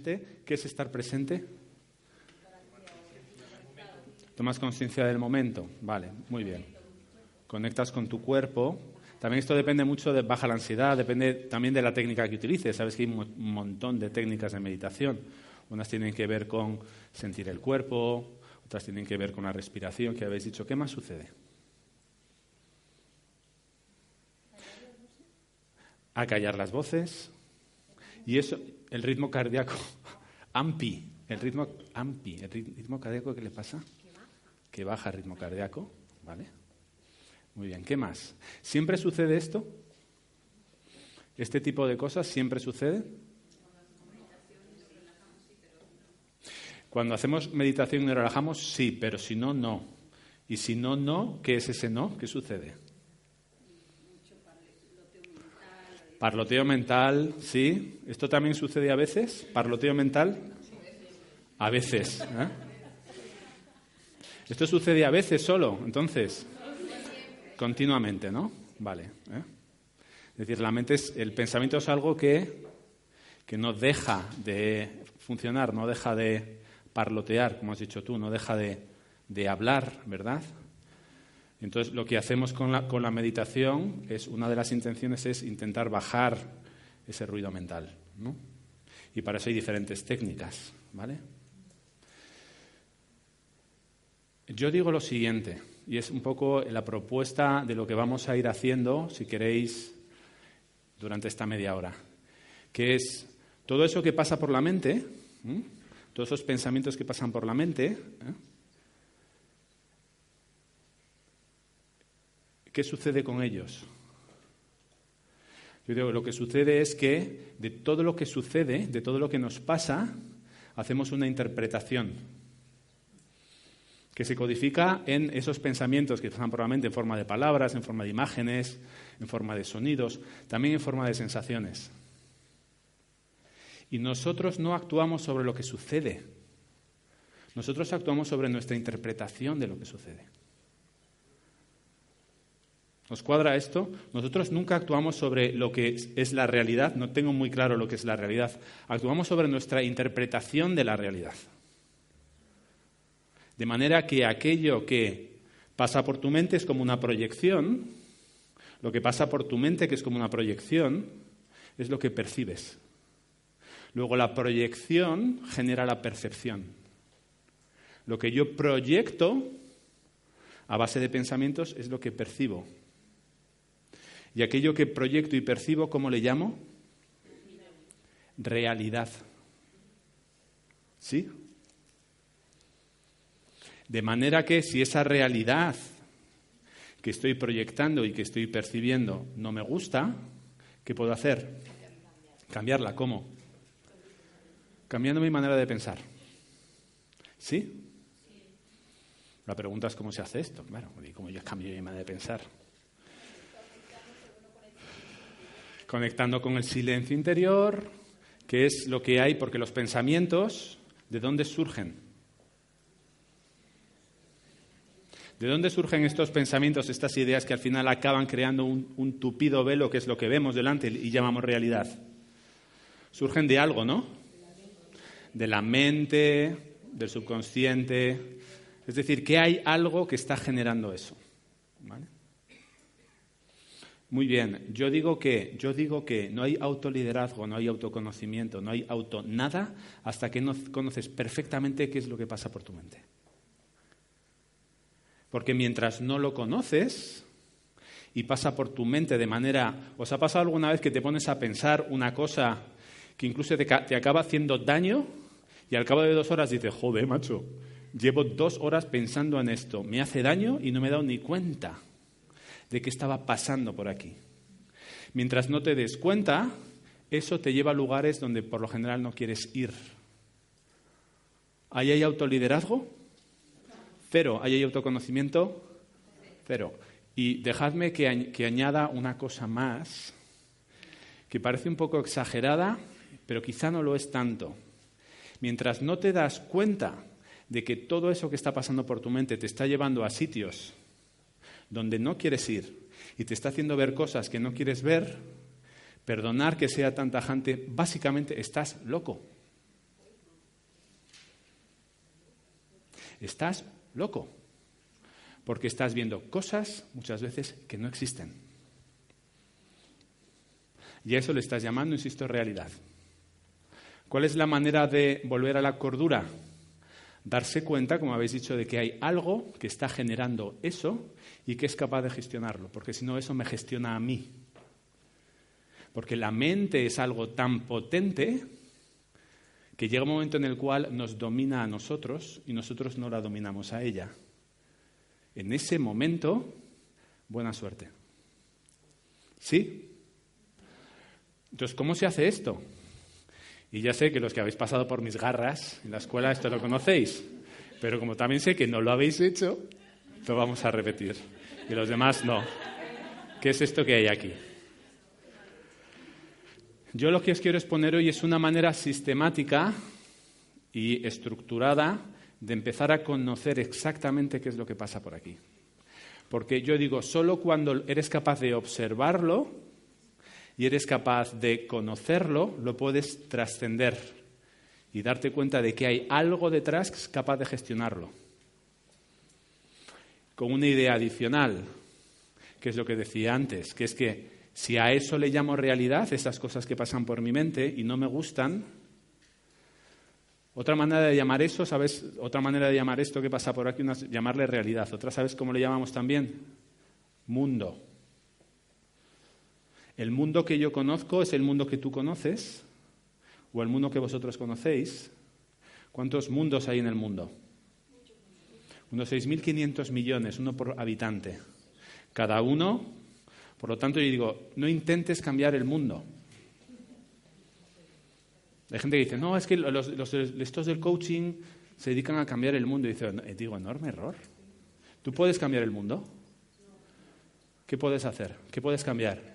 presente. ¿Qué es estar presente? Tomas conciencia del momento. Vale, muy bien. Conectas con tu cuerpo. También esto depende mucho de baja la ansiedad, depende también de la técnica que utilices. Sabes que hay un montón de técnicas de meditación. Unas tienen que ver con sentir el cuerpo, otras tienen que ver con la respiración, que habéis dicho. ¿Qué más sucede? A callar las voces. Y eso, el ritmo cardíaco, ampi, el ritmo ampi, el ritmo cardíaco, ¿qué le pasa? Que baja el ritmo cardíaco, ¿vale? Muy bien, ¿qué más? ¿Siempre sucede esto? ¿Este tipo de cosas siempre sucede? Cuando hacemos meditación y nos relajamos, sí, pero si no, no. Y si no, no, ¿qué es ese no? ¿Qué sucede? Parloteo mental, sí. ¿Esto también sucede a veces? ¿Parloteo mental? A veces. ¿eh? Esto sucede a veces solo, entonces. Continuamente, ¿no? Vale. ¿eh? Es decir, la mente es, el pensamiento es algo que, que no deja de funcionar, no deja de parlotear, como has dicho tú, no deja de, de hablar, ¿verdad? Entonces, lo que hacemos con la, con la, meditación es, una de las intenciones es intentar bajar ese ruido mental, ¿no? Y para eso hay diferentes técnicas, ¿vale? Yo digo lo siguiente, y es un poco la propuesta de lo que vamos a ir haciendo, si queréis, durante esta media hora, que es todo eso que pasa por la mente, todos esos pensamientos que pasan por la mente, ¿eh? ¿Qué sucede con ellos? Yo digo, que lo que sucede es que de todo lo que sucede, de todo lo que nos pasa, hacemos una interpretación que se codifica en esos pensamientos que pasan por la mente en forma de palabras, en forma de imágenes, en forma de sonidos, también en forma de sensaciones. Y nosotros no actuamos sobre lo que sucede. Nosotros actuamos sobre nuestra interpretación de lo que sucede. ¿Os cuadra esto? Nosotros nunca actuamos sobre lo que es la realidad, no tengo muy claro lo que es la realidad, actuamos sobre nuestra interpretación de la realidad. De manera que aquello que pasa por tu mente es como una proyección, lo que pasa por tu mente que es como una proyección, es lo que percibes. Luego la proyección genera la percepción. Lo que yo proyecto a base de pensamientos es lo que percibo. Y aquello que proyecto y percibo, ¿cómo le llamo? Realidad. ¿Sí? De manera que si esa realidad que estoy proyectando y que estoy percibiendo no me gusta, ¿qué puedo hacer? Cambiarla. ¿Cómo? cambiando mi manera de pensar. ¿Sí? La pregunta es cómo se hace esto. Bueno, cómo yo cambio mi manera de pensar. Conectando con el silencio interior, que es lo que hay, porque los pensamientos, ¿de dónde surgen? ¿De dónde surgen estos pensamientos, estas ideas que al final acaban creando un, un tupido velo, que es lo que vemos delante y llamamos realidad? Surgen de algo, ¿no? de la mente, del subconsciente. Es decir, que hay algo que está generando eso. Muy bien, yo digo que yo digo que no hay autoliderazgo, no hay autoconocimiento, no hay auto nada hasta que no conoces perfectamente qué es lo que pasa por tu mente. Porque mientras no lo conoces y pasa por tu mente de manera, ¿os ha pasado alguna vez que te pones a pensar una cosa que incluso te, te acaba haciendo daño y al cabo de dos horas dices, joder, macho, llevo dos horas pensando en esto, me hace daño y no me he dado ni cuenta de qué estaba pasando por aquí. Mientras no te des cuenta, eso te lleva a lugares donde por lo general no quieres ir. ¿Ahí hay autoliderazgo? Cero. ¿Ahí hay autoconocimiento? Cero. Y dejadme que, que añada una cosa más, que parece un poco exagerada, pero quizá no lo es tanto. Mientras no te das cuenta de que todo eso que está pasando por tu mente te está llevando a sitios donde no quieres ir y te está haciendo ver cosas que no quieres ver, perdonar que sea tan tajante, básicamente estás loco. Estás loco, porque estás viendo cosas muchas veces que no existen. Y a eso le estás llamando, insisto, realidad. ¿Cuál es la manera de volver a la cordura? Darse cuenta, como habéis dicho, de que hay algo que está generando eso y que es capaz de gestionarlo, porque si no eso me gestiona a mí. Porque la mente es algo tan potente que llega un momento en el cual nos domina a nosotros y nosotros no la dominamos a ella. En ese momento, buena suerte. ¿Sí? Entonces, ¿cómo se hace esto? Y ya sé que los que habéis pasado por mis garras en la escuela esto lo conocéis, pero como también sé que no lo habéis hecho, lo vamos a repetir. Y los demás no. ¿Qué es esto que hay aquí? Yo lo que os quiero exponer hoy es una manera sistemática y estructurada de empezar a conocer exactamente qué es lo que pasa por aquí. Porque yo digo, solo cuando eres capaz de observarlo y eres capaz de conocerlo, lo puedes trascender y darte cuenta de que hay algo detrás capaz de gestionarlo. Con una idea adicional, que es lo que decía antes, que es que si a eso le llamo realidad, esas cosas que pasan por mi mente y no me gustan, otra manera de llamar eso, ¿sabes? Otra manera de llamar esto que pasa por aquí, es llamarle realidad. Otra, ¿sabes cómo le llamamos también? Mundo. El mundo que yo conozco es el mundo que tú conoces o el mundo que vosotros conocéis. ¿Cuántos mundos hay en el mundo? Unos 6.500 millones, uno por habitante. Cada uno por lo tanto, yo digo, no intentes cambiar el mundo. Hay gente que dice, no, es que los, estos del coaching se dedican a cambiar el mundo. Y eh, digo, enorme error. ¿Tú puedes cambiar el mundo? ¿Qué puedes hacer? ¿Qué puedes cambiar?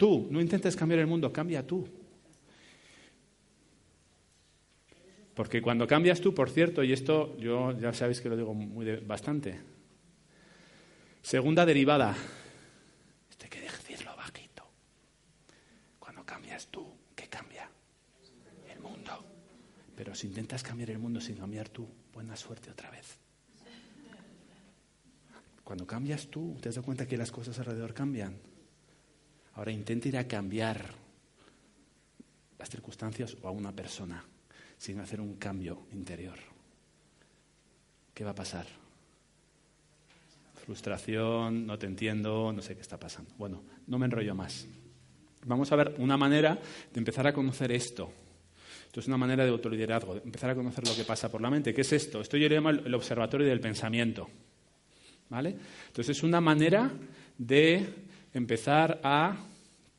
Tú, no intentes cambiar el mundo, cambia tú. Porque cuando cambias tú, por cierto, y esto yo ya sabéis que lo digo muy bastante. Segunda derivada, Pero si intentas cambiar el mundo sin cambiar tú, buena suerte otra vez. Cuando cambias tú, te das cuenta que las cosas alrededor cambian. Ahora intenta ir a cambiar las circunstancias o a una persona sin hacer un cambio interior. ¿Qué va a pasar? Frustración, no te entiendo, no sé qué está pasando. Bueno, no me enrollo más. Vamos a ver una manera de empezar a conocer esto. Esto es una manera de autoliderazgo, de empezar a conocer lo que pasa por la mente. ¿Qué es esto? Esto yo le llamo el observatorio del pensamiento. ¿Vale? Entonces es una manera de empezar a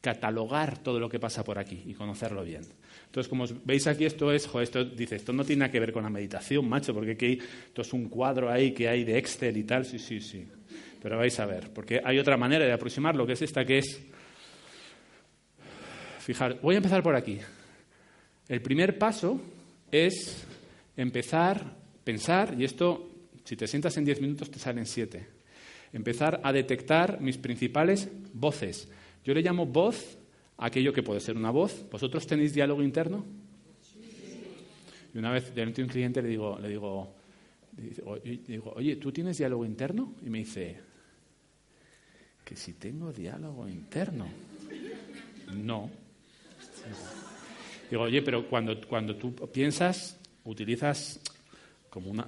catalogar todo lo que pasa por aquí y conocerlo bien. Entonces, como veis aquí, esto es, esto dice, esto no tiene nada que ver con la meditación, macho, porque aquí, esto es un cuadro ahí que hay de Excel y tal, sí, sí, sí. Pero vais a ver, porque hay otra manera de aproximarlo, que es esta, que es, fijar, voy a empezar por aquí. El primer paso es empezar, pensar, y esto, si te sientas en diez minutos, te salen siete. Empezar a detectar mis principales voces. Yo le llamo voz aquello que puede ser una voz. ¿Vosotros tenéis diálogo interno? Y una vez delante de un cliente le digo, le digo, digo, oye, ¿tú tienes diálogo interno? Y me dice, que si tengo diálogo interno. No. Digo, oye, pero cuando, cuando tú piensas, utilizas como una,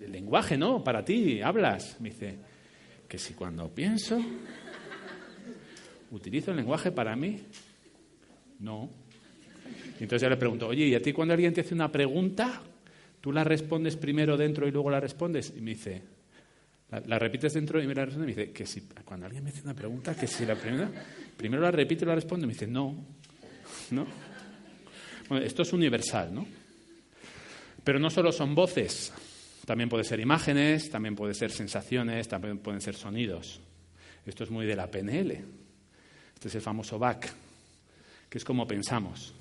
el lenguaje, ¿no? Para ti, hablas. Me dice, que si cuando pienso, utilizo el lenguaje para mí, no. Y entonces ya le pregunto, oye, ¿y a ti cuando alguien te hace una pregunta, tú la respondes primero dentro y luego la respondes? Y me dice, la, repites dentro y me la responde. Y me dice, que si cuando alguien me hace una pregunta, que si la primera, primero la repite y la responde. Y me dice, no, no esto es universal, ¿no? Pero no solo son voces, también puede ser imágenes, también puede ser sensaciones, también pueden ser sonidos. Esto es muy de la PNL. Este es el famoso BAC, que es como pensamos.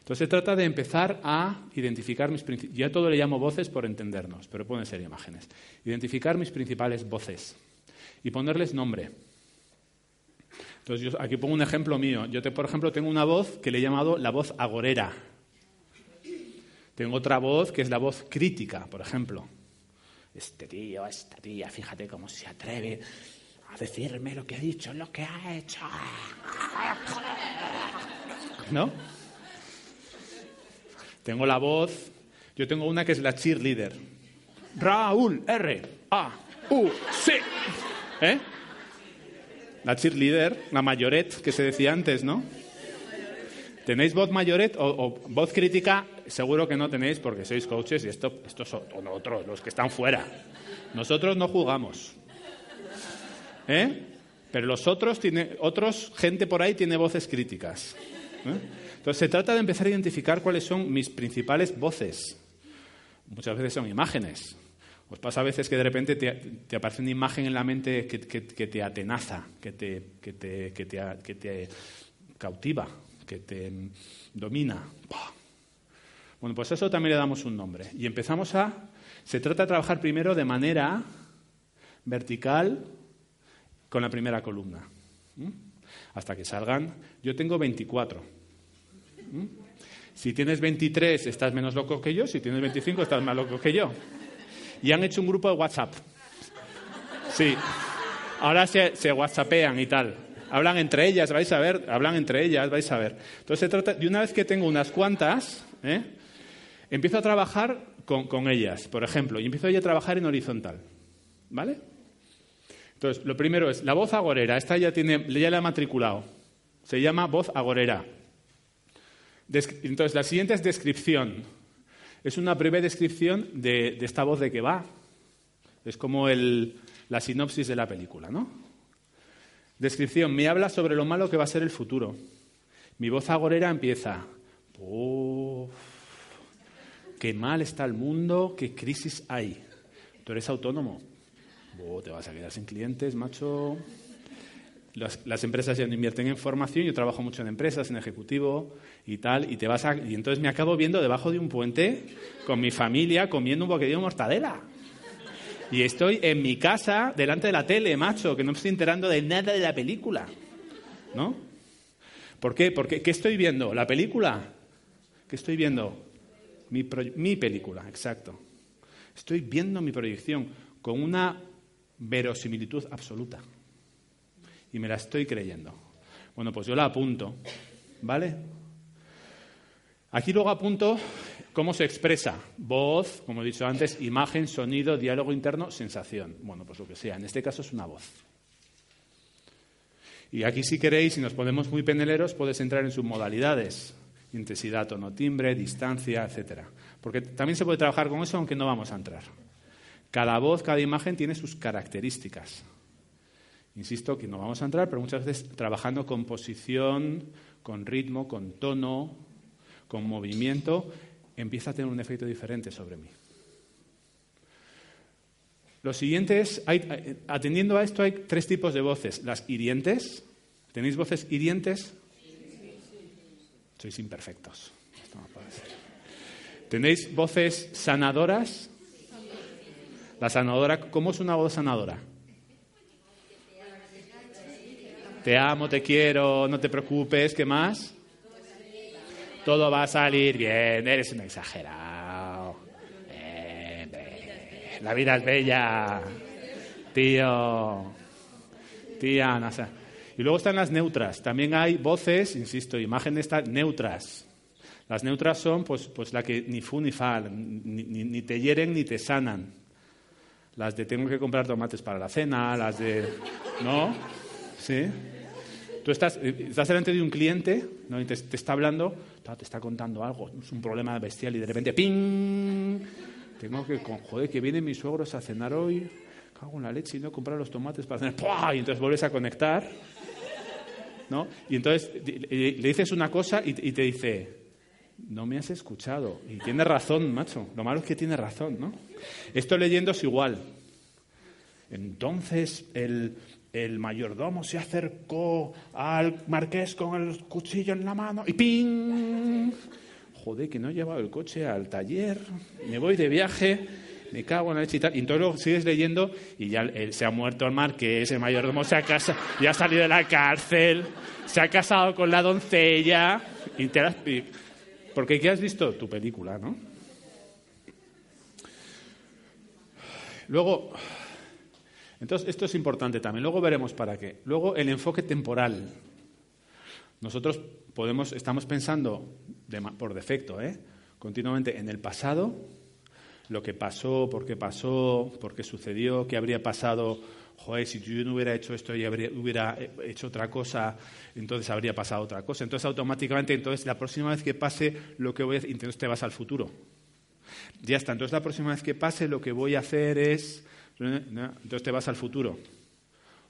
Entonces se trata de empezar a identificar mis principales. Ya todo le llamo voces por entendernos, pero pueden ser imágenes. Identificar mis principales voces y ponerles nombre. Entonces, yo aquí pongo un ejemplo mío. Yo, por ejemplo, tengo una voz que le he llamado la voz agorera. Tengo otra voz que es la voz crítica, por ejemplo. Este tío, esta tía, fíjate cómo se atreve a decirme lo que ha dicho, lo que ha hecho. ¿No? Tengo la voz, yo tengo una que es la cheerleader. Raúl, R, A, U, C. ¿Eh? La cheerleader, la mayoret que se decía antes, ¿no? ¿Tenéis voz mayoret o, voz crítica? Seguro que no tenéis porque sois coaches y esto, estos son otros, los que están fuera. Nosotros no jugamos. ¿Eh? Pero los otros, tiene, otros, gente por ahí tiene voces críticas. ¿eh? Entonces se trata de empezar a identificar cuáles son mis principales voces. Muchas veces son imágenes. Os pasa a veces que de repente te, aparece una imagen en la mente que, te atenaza, que te, que te cautiva que te domina. Bueno, pues eso también le damos un nombre. Y empezamos a... Se trata de trabajar primero de manera vertical con la primera columna. Hasta que salgan... Yo tengo 24. Si tienes 23 estás menos loco que yo, si tienes 25 estás más loco que yo. Y han hecho un grupo de WhatsApp. Sí. Ahora se, se WhatsAppean y tal. Hablan entre ellas, vais a ver, hablan entre ellas, vais a ver. Entonces se trata, de una vez que tengo unas cuantas, ¿eh? Empiezo a trabajar con, ellas, por ejemplo, y empiezo a trabajar en horizontal. ¿Vale? Entonces, lo primero es la voz agorera. Esta ya, tiene, ya la he matriculado. Se llama voz agorera. Entonces, la siguiente es descripción. Es una breve descripción de, esta voz de que va. Es como la sinopsis de la película, ¿no? Descripción. Me habla sobre lo malo que va a ser el futuro. Mi voz agorera empieza. Qué mal está el mundo, qué crisis hay. Tú eres autónomo. te vas a quedar sin clientes, macho. Las, empresas ya no invierten en formación, yo trabajo mucho en empresas, en ejecutivo y tal, y te vas y entonces me acabo viendo debajo de un puente con mi familia comiendo un bocadillo de mortadela. Y estoy en mi casa, delante de la tele, macho, que no me estoy enterando de nada de la película. ¿No? ¿Por qué? Porque ¿qué estoy viendo? ¿La película? ¿Qué estoy viendo? Mi, película, exacto. Estoy viendo mi proyección con una verosimilitud absoluta. Y me la estoy creyendo. Bueno, pues yo la apunto. ¿Vale? Aquí luego apunto ¿Cómo se expresa? Voz, como he dicho antes, imagen, sonido, diálogo interno, sensación. Bueno, pues lo que sea. En este caso es una voz. Y aquí si queréis, si nos ponemos muy peneleros, puedes entrar en sus modalidades. Intensidad, tono, timbre, distancia, etc. Porque también se puede trabajar con eso, aunque no vamos a entrar. Cada voz, cada imagen tiene sus características. Insisto que no vamos a entrar, pero muchas veces trabajando con posición, con ritmo, con tono, con movimiento, empieza a tener un efecto diferente sobre mí. Lo siguiente es, atendiendo a esto hay tres tipos de voces. Las hirientes. ¿Tenéis voces hirientes? Sois imperfectos. ¿Tenéis voces sanadoras? La sanadora, ¿cómo es una voz sanadora? Te amo, te quiero, no te preocupes, ¿qué más? todo va a salir bien, eres un exagerado. la vida es bella, tío, tía, no. Y luego están las neutras. También hay voces, insisto, imágenes neutras. Las neutras son pues, pues la que ni fu ni fa, ni, ni, te hieren ni te sanan. Las de tengo que comprar tomates para la cena, las de... ¿No? ¿Sí? Tú estás, eh, estás delante de un cliente ¿no? y te, está hablando, te está contando algo, es un problema bestial y de repente ¡ping! Tengo que, joder, que vienen mis suegros a cenar hoy, cago en la leche y no comprar los tomates para cenar. Y entonces vuelves a conectar, ¿no? Y entonces le dices una cosa y, te dice, no me has escuchado. Y tiene razón, macho. Lo malo es que tiene razón, ¿no? Esto leyendo es igual. Entonces el, el mayordomo se acercó al marqués con el cuchillo en la mano y ¡ping! Joder, que no he llevado el coche al taller, me voy de viaje, me cago en la leche y tal. Y entonces luego sigues leyendo y ya se ha muerto el marqués, el mayordomo se ha casado, ya ha salido de la cárcel, se ha casado con la doncella. Y te porque ¿qué has visto? Tu película, ¿no? Luego, entonces, esto es importante también. Luego veremos para qué. Luego, el enfoque temporal. Nosotros podemos, estamos pensando por defecto, ¿eh? continuamente en el pasado, lo que pasó, por qué pasó, por qué sucedió, qué habría pasado. Joder, si yo no hubiera hecho esto y hubiera hecho otra cosa, entonces habría pasado otra cosa. Entonces, automáticamente, entonces, la próxima vez que pase lo que voy a hacer, entonces te vas al futuro. Ya está. Entonces, la próxima vez que pase, lo que voy a hacer es. Entonces, te vas al futuro.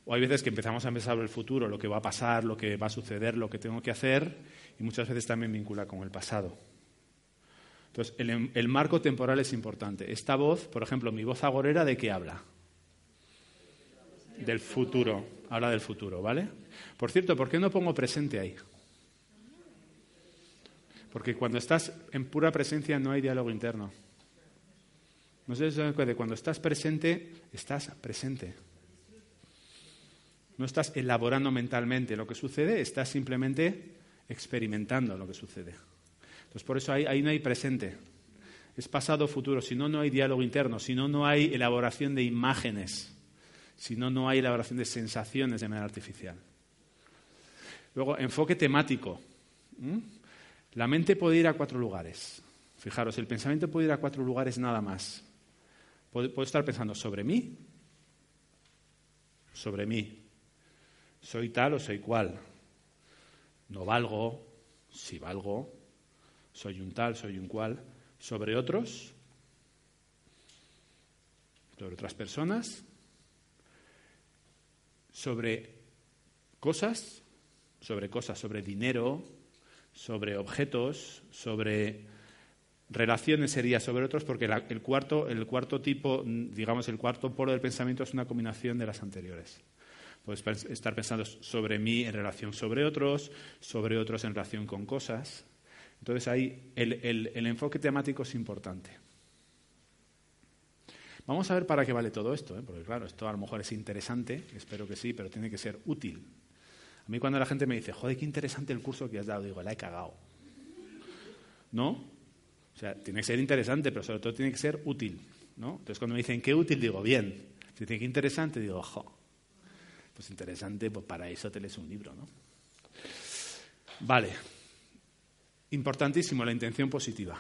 O hay veces que empezamos a pensar el futuro, lo que va a pasar, lo que va a suceder, lo que tengo que hacer, y muchas veces también vincula con el pasado. Entonces, el, el, marco temporal es importante. Esta voz, por ejemplo, mi voz agorera, ¿de qué habla? Del futuro. Habla del futuro, ¿vale? Por cierto, ¿por qué no pongo presente ahí? Porque cuando estás en pura presencia no hay diálogo interno. No sé si se cuando estás presente, estás presente. No estás elaborando mentalmente lo que sucede, estás simplemente experimentando lo que sucede. Entonces, por eso ahí, no hay presente. Es pasado, futuro. Si no, no hay diálogo interno. Si no, no hay elaboración de imágenes. Si no, no hay elaboración de sensaciones de manera artificial. Luego, enfoque temático. La mente puede ir a cuatro lugares. Fijaros, el pensamiento puede ir a cuatro lugares nada más. Puedo estar pensando sobre mí, sobre mí, soy tal o soy cual. No valgo, si valgo, soy un tal, soy un cual. Sobre otros, sobre otras personas, sobre cosas, sobre cosas, sobre dinero, sobre objetos, sobre relaciones sería sobre otros, porque el, cuarto, el cuarto tipo, digamos, el cuarto polo del pensamiento es una combinación de las anteriores. Puedes estar pensando sobre mí en relación sobre otros, sobre otros en relación con cosas. Entonces ahí el, enfoque temático es importante. Vamos a ver para qué vale todo esto, ¿eh? porque claro, esto a lo mejor es interesante, espero que sí, pero tiene que ser útil. A mí cuando la gente me dice, joder, qué interesante el curso que has dado, digo, la he cagado. ¿No? O sea, tiene que ser interesante, pero sobre todo tiene que ser útil. ¿no? Entonces cuando me dicen, qué útil, digo, bien. Si tiene que interesante, digo, jo, pues interesante, pues para eso te lees un libro, ¿no? Vale. Importantísimo, la intención positiva.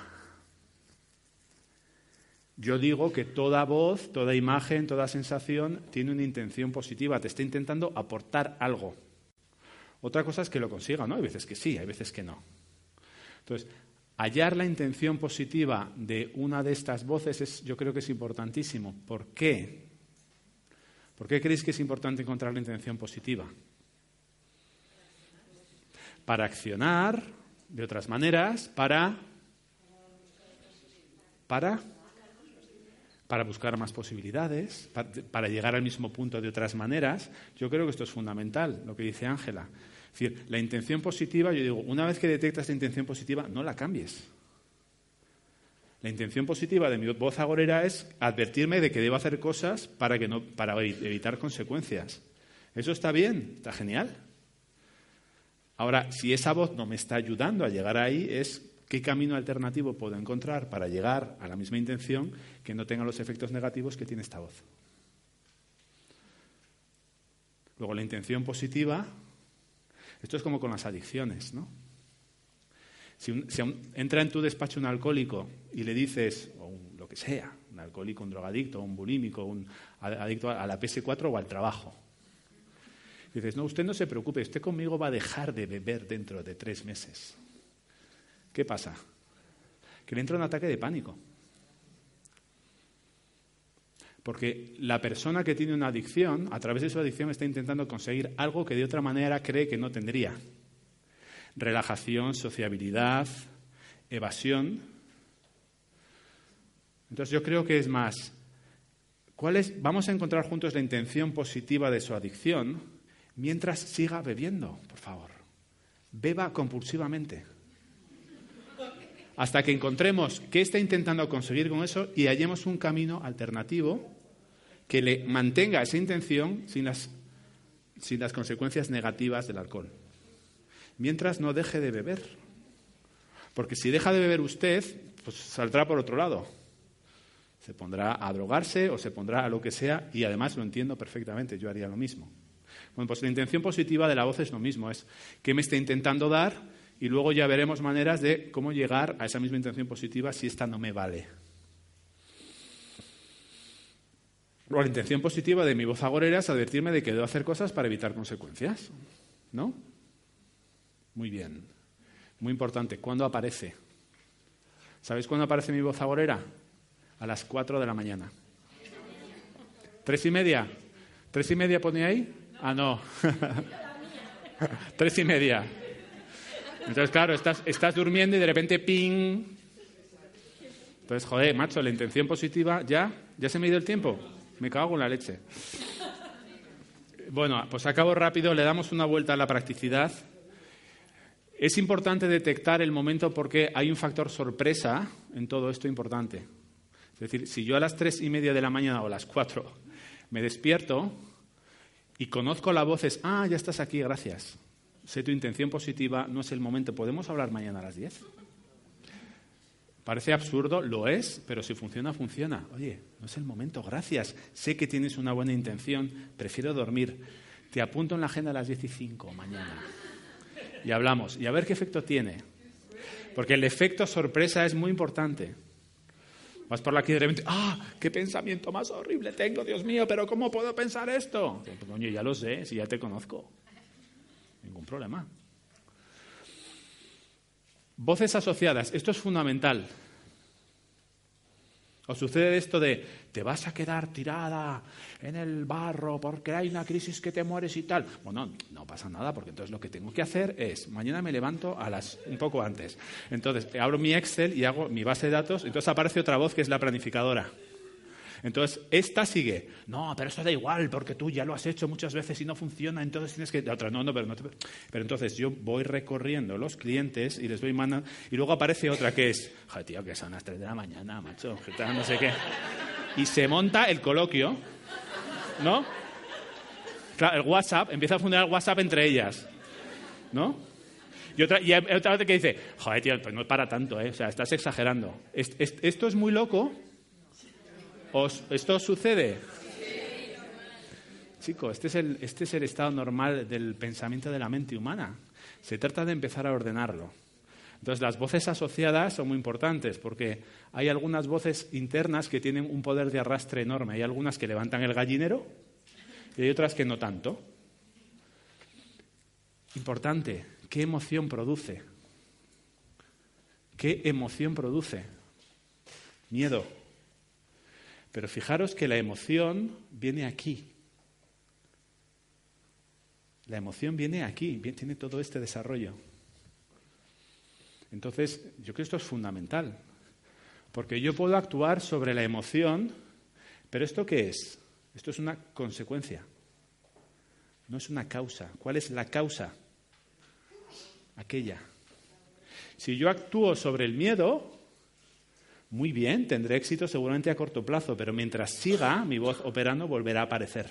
Yo digo que toda voz, toda imagen, toda sensación tiene una intención positiva, te está intentando aportar algo. Otra cosa es que lo consiga, ¿no? Hay veces que sí, hay veces que no. Entonces, hallar la intención positiva de una de estas voces es, yo creo que es importantísimo. ¿Por qué? ¿Por qué creéis que es importante encontrar la intención positiva? Para accionar de otras maneras, para para para buscar más posibilidades, para, llegar al mismo punto de otras maneras. Yo creo que esto es fundamental, lo que dice Ángela. Es decir, la intención positiva, yo digo, una vez que detectas la intención positiva, no la cambies. La intención positiva de mi voz agorera es advertirme de que debo hacer cosas para, que no, para evitar consecuencias. Eso está bien, está genial. Ahora, si esa voz no me está ayudando a llegar ahí, es qué camino alternativo puedo encontrar para llegar a la misma intención que no tenga los efectos negativos que tiene esta voz. Luego, la intención positiva, esto es como con las adicciones, ¿no? Si, entra en tu despacho un alcohólico y le dices, o lo que sea, un alcohólico, un drogadicto, un bulímico, un adicto a la PS4 o al trabajo, dices, no, usted no se preocupe, usted conmigo va a dejar de beber dentro de tres meses. ¿Qué pasa? Que le entra un ataque de pánico. Porque la persona que tiene una adicción, a través de su adicción, está intentando conseguir algo que de otra manera cree que no tendría relajación, sociabilidad, evasión. Entonces yo creo que es más, ¿cuál es, vamos a encontrar juntos la intención positiva de su adicción mientras siga bebiendo, por favor. Beba compulsivamente. Hasta que encontremos qué está intentando conseguir con eso y hallemos un camino alternativo que le mantenga esa intención sin las, sin las consecuencias negativas del alcohol mientras no deje de beber. Porque si deja de beber usted, pues saldrá por otro lado. Se pondrá a drogarse o se pondrá a lo que sea y además lo entiendo perfectamente, yo haría lo mismo. Bueno, pues la intención positiva de la voz es lo mismo, es qué me está intentando dar y luego ya veremos maneras de cómo llegar a esa misma intención positiva si esta no me vale. la intención positiva de mi voz agorera es advertirme de que debo hacer cosas para evitar consecuencias. ¿No? Muy bien. Muy importante. ¿Cuándo aparece? ¿Sabéis cuándo aparece mi voz agorera? A las cuatro de la mañana. ¿Tres y media? ¿Tres y media pone ahí? Ah, no. Tres y media. Entonces, claro, estás, estás durmiendo y de repente, ping. Entonces, joder, macho, la intención positiva, ¿ya? ¿Ya se me ha ido el tiempo? Me cago en la leche. Bueno, pues acabo rápido, le damos una vuelta a la practicidad. Es importante detectar el momento porque hay un factor sorpresa en todo esto importante. Es decir, si yo a las tres y media de la mañana o a las cuatro me despierto y conozco la voz, es, ah, ya estás aquí, gracias. Sé tu intención positiva, no es el momento, ¿podemos hablar mañana a las diez? Parece absurdo, lo es, pero si funciona, funciona. Oye, no es el momento, gracias. Sé que tienes una buena intención, prefiero dormir. Te apunto en la agenda a las 15 mañana. Y hablamos. Y a ver qué efecto tiene. Porque el efecto sorpresa es muy importante. Vas por y de repente, ¡ah! ¡Qué pensamiento más horrible tengo, Dios mío! ¿Pero cómo puedo pensar esto? Pues, coño, ya lo sé, si ya te conozco. Ningún problema. Voces asociadas, esto es fundamental. ¿Os sucede esto de te vas a quedar tirada en el barro porque hay una crisis que te mueres y tal? Bueno, no pasa nada porque entonces lo que tengo que hacer es, mañana me levanto a las un poco antes. Entonces abro mi Excel y hago mi base de datos, entonces aparece otra voz que es la planificadora. Entonces, esta sigue, no, pero eso da igual, porque tú ya lo has hecho muchas veces y no funciona, entonces tienes que... otra, no, no, pero no Pero entonces yo voy recorriendo los clientes y les voy mandando... Y luego aparece otra que es, joder, tío, que son las 3 de la mañana, macho, que tal, no sé qué. Y se monta el coloquio, ¿no? Claro, el WhatsApp, empieza a funcionar el WhatsApp entre ellas, ¿no? Y otra, y otra vez que dice, joder, tío, pues no es para tanto, ¿eh? O sea, estás exagerando. esto es muy loco ¿Esto sucede? Chicos, este es, el, este es el estado normal del pensamiento de la mente humana. Se trata de empezar a ordenarlo. Entonces, las voces asociadas son muy importantes porque hay algunas voces internas que tienen un poder de arrastre enorme. Hay algunas que levantan el gallinero y hay otras que no tanto. Importante, ¿qué emoción produce? ¿Qué emoción produce? Miedo, pero fijaros que la emoción viene aquí. La emoción viene aquí, tiene todo este desarrollo. Entonces, yo creo que esto es fundamental, porque yo puedo actuar sobre la emoción, pero ¿esto qué es? Esto es una consecuencia, no es una causa. ¿Cuál es la causa? Aquella. Si yo actúo sobre el miedo, muy bien, tendré éxito seguramente a corto plazo, pero mientras siga mi voz operando volverá a aparecer.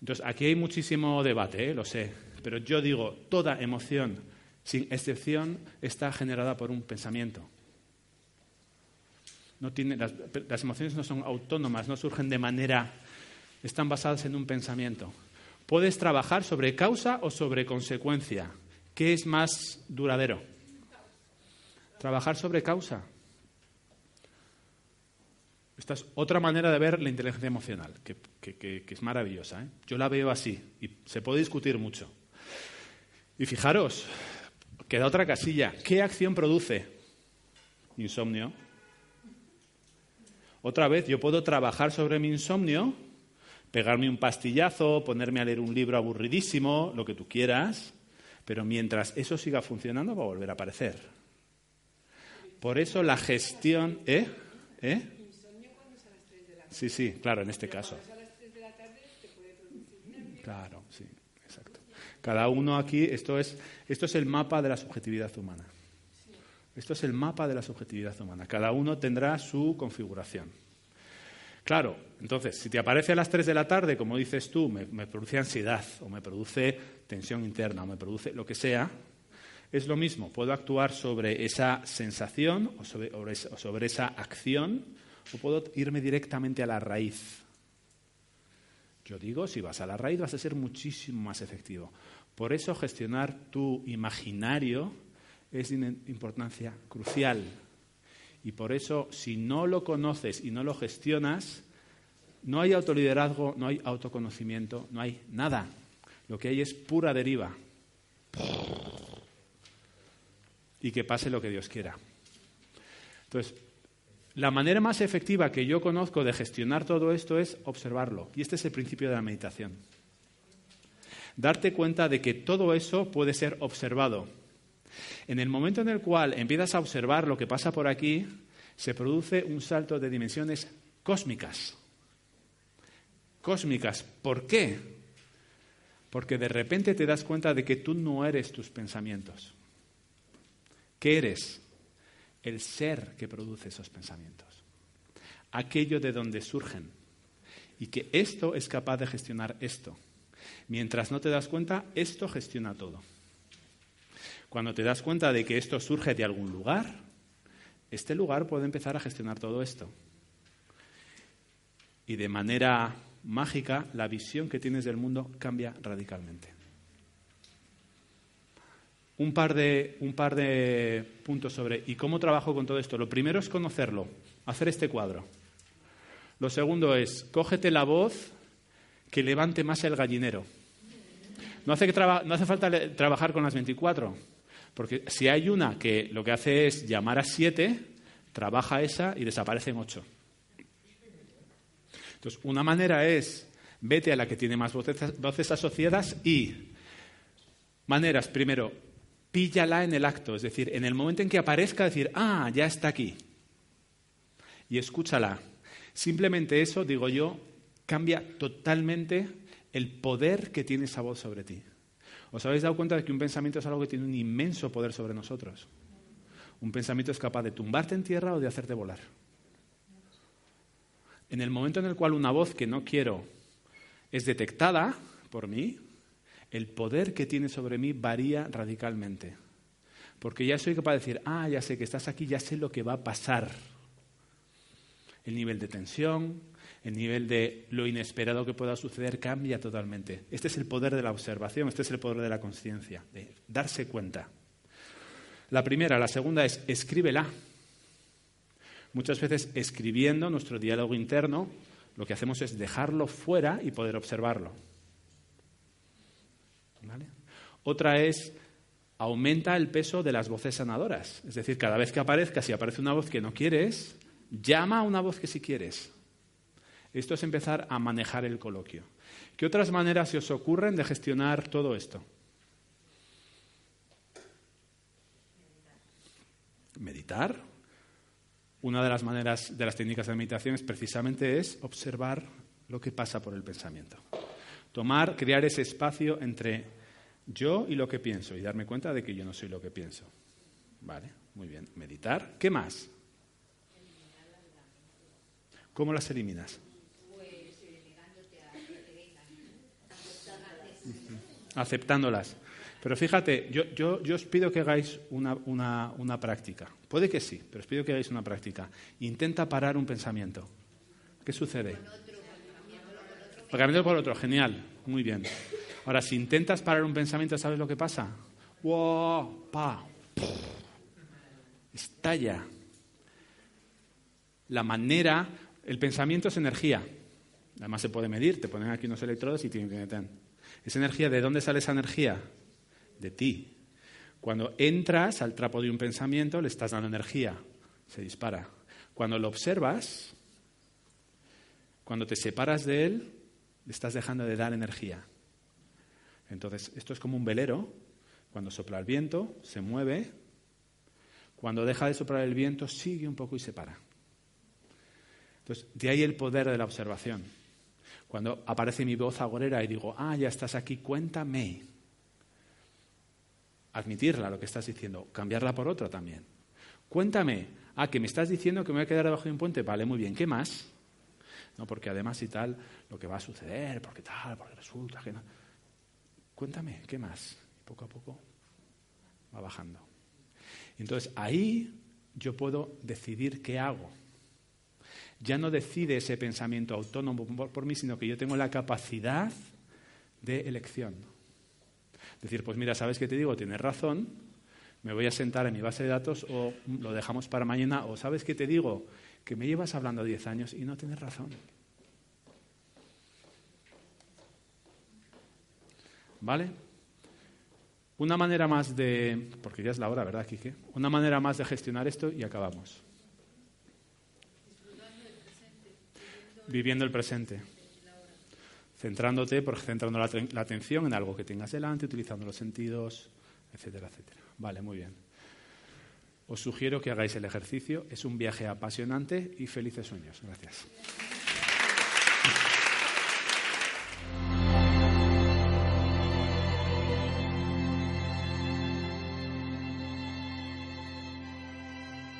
Entonces, aquí hay muchísimo debate, ¿eh? lo sé, pero yo digo, toda emoción, sin excepción, está generada por un pensamiento. No tiene, las, las emociones no son autónomas, no surgen de manera, están basadas en un pensamiento. Puedes trabajar sobre causa o sobre consecuencia. ¿Qué es más duradero? Trabajar sobre causa. Esta es otra manera de ver la inteligencia emocional, que, es maravillosa. ¿eh? Yo la veo así y se puede discutir mucho. Y fijaros, queda otra casilla. ¿Qué acción produce? Insomnio. Otra vez, yo puedo trabajar sobre mi insomnio, pegarme un pastillazo, ponerme a leer un libro aburridísimo, lo que tú quieras, pero mientras eso siga funcionando va a volver a aparecer. Por eso la gestión... ¿Eh? ¿Eh? Sí, sí, claro, en este caso. Claro, sí, exacto. Cada uno aquí, esto es, esto es el mapa de la subjetividad humana. Esto es el mapa de la subjetividad humana. Cada uno tendrá su configuración. Claro, entonces, si te aparece a las 3 de la tarde, como dices tú, me, me, produce ansiedad, o me produce tensión interna, o me produce lo que sea, es lo mismo. Puedo actuar sobre esa sensación o sobre, esa acción o puedo irme directamente a la raíz. Yo digo, si vas a la raíz vas a ser muchísimo más efectivo. Por eso gestionar tu imaginario es de importancia crucial. Y por eso, si no lo conoces y no lo gestionas, no hay autoliderazgo, no hay autoconocimiento, no hay nada. Lo que hay es pura deriva y que pase lo que Dios quiera. Entonces, la manera más efectiva que yo conozco de gestionar todo esto es observarlo. Y este es el principio de la meditación. Darte cuenta de que todo eso puede ser observado. En el momento en el cual empiezas a observar lo que pasa por aquí, se produce un salto de dimensiones cósmicas. Cósmicas. ¿Por qué? Porque de repente te das cuenta de que tú no eres tus pensamientos. ¿Qué eres? El ser que produce esos pensamientos. Aquello de donde surgen. Y que esto es capaz de gestionar esto. Mientras no te das cuenta, esto gestiona todo. Cuando te das cuenta de que esto surge de algún lugar, este lugar puede empezar a gestionar todo esto. Y de manera mágica, la visión que tienes del mundo cambia radicalmente un par, de, un par de puntos sobre ¿y cómo trabajo con todo esto? Lo primero es conocerlo, hacer este cuadro. Lo segundo es, cógete la voz que levante más el gallinero. No hace, no hace falta trabajar con las 24, porque si hay una que lo que hace es llamar a siete, trabaja esa y desaparecen ocho. Entonces, una manera es, vete a la que tiene más voces, voces asociadas y maneras, primero, píllala en el acto, es decir, en el momento en que aparezca, decir, ah, ya está aquí. Y escúchala. Simplemente eso, digo yo, cambia totalmente el poder que tiene esa voz sobre ti. ¿Os habéis dado cuenta de que un pensamiento es algo que tiene un inmenso poder sobre nosotros? Un pensamiento es capaz de tumbarte en tierra o de hacerte volar. En el momento en el cual una voz que no quiero es detectada por mí, el poder que tiene sobre mí varía radicalmente. Porque ya soy capaz de decir, ah, ya sé que estás aquí, ya sé lo que va a pasar. El nivel de tensión, el nivel de lo inesperado que pueda suceder cambia totalmente. Este es el poder de la observación, este es el poder de la conciencia, de darse cuenta. La primera, la segunda es escríbela. Muchas veces escribiendo nuestro diálogo interno, lo que hacemos es dejarlo fuera y poder observarlo. Otra es aumenta el peso de las voces sanadoras. Es decir, cada vez que aparezca, si aparece una voz que no quieres, llama a una voz que sí quieres. Esto es empezar a manejar el coloquio. ¿Qué otras maneras se os ocurren de gestionar todo esto? Meditar. Una de las maneras de las técnicas de meditación es precisamente es observar lo que pasa por el pensamiento. Tomar, crear ese espacio entre yo y lo que pienso y darme cuenta de que yo no soy lo que pienso. Vale, muy bien. Meditar. ¿Qué más? ¿Cómo las eliminas? Aceptándolas. Pero fíjate, yo, yo, yo, os pido que hagáis una, una, una práctica. Puede que sí, pero os pido que hagáis una práctica. Intenta parar un pensamiento. ¿Qué sucede? Cambiarlo por otro, genial, muy bien. Ahora, si intentas parar un pensamiento, ¿sabes lo que pasa? ¡Wow! ¡Pa! Estalla. La manera, el pensamiento es energía. Además se puede medir, te ponen aquí unos electrodos y tienen que meter. Energía, ¿de dónde sale esa energía? De ti. Cuando entras al trapo de un pensamiento, le estás dando energía, se dispara. Cuando lo observas, cuando te separas de él, estás dejando de dar energía. Entonces, esto es como un velero. Cuando sopla el viento, se mueve. Cuando deja de soplar el viento, sigue un poco y se para. Entonces, de ahí el poder de la observación. Cuando aparece mi voz agorera y digo, ah, ya estás aquí, cuéntame. Admitirla, lo que estás diciendo, cambiarla por otra también. Cuéntame, ah, que me estás diciendo que me voy a quedar debajo de un puente, vale, muy bien, ¿qué más? No, porque además y tal, lo que va a suceder, porque tal, porque resulta que no. Cuéntame, ¿qué más? poco a poco va bajando. Entonces ahí yo puedo decidir qué hago. Ya no decide ese pensamiento autónomo por, mí, sino que yo tengo la capacidad de elección. Decir, pues mira, ¿sabes qué te digo? Tienes razón, me voy a sentar en mi base de datos o lo dejamos para mañana, o ¿sabes qué te digo? Que me llevas hablando 10 años y no tienes razón. ¿Vale? Una manera más de, porque ya es la hora, ¿verdad, Quique? Una manera más de gestionar esto y acabamos. Viviendo el presente. Centrándote, por centrando la, la atención en algo que tengas delante, utilizando los sentidos, etcétera, etcétera. Vale, muy bien. Os sugiero que hagáis el ejercicio. Es un viaje apasionante y felices sueños. Gracias.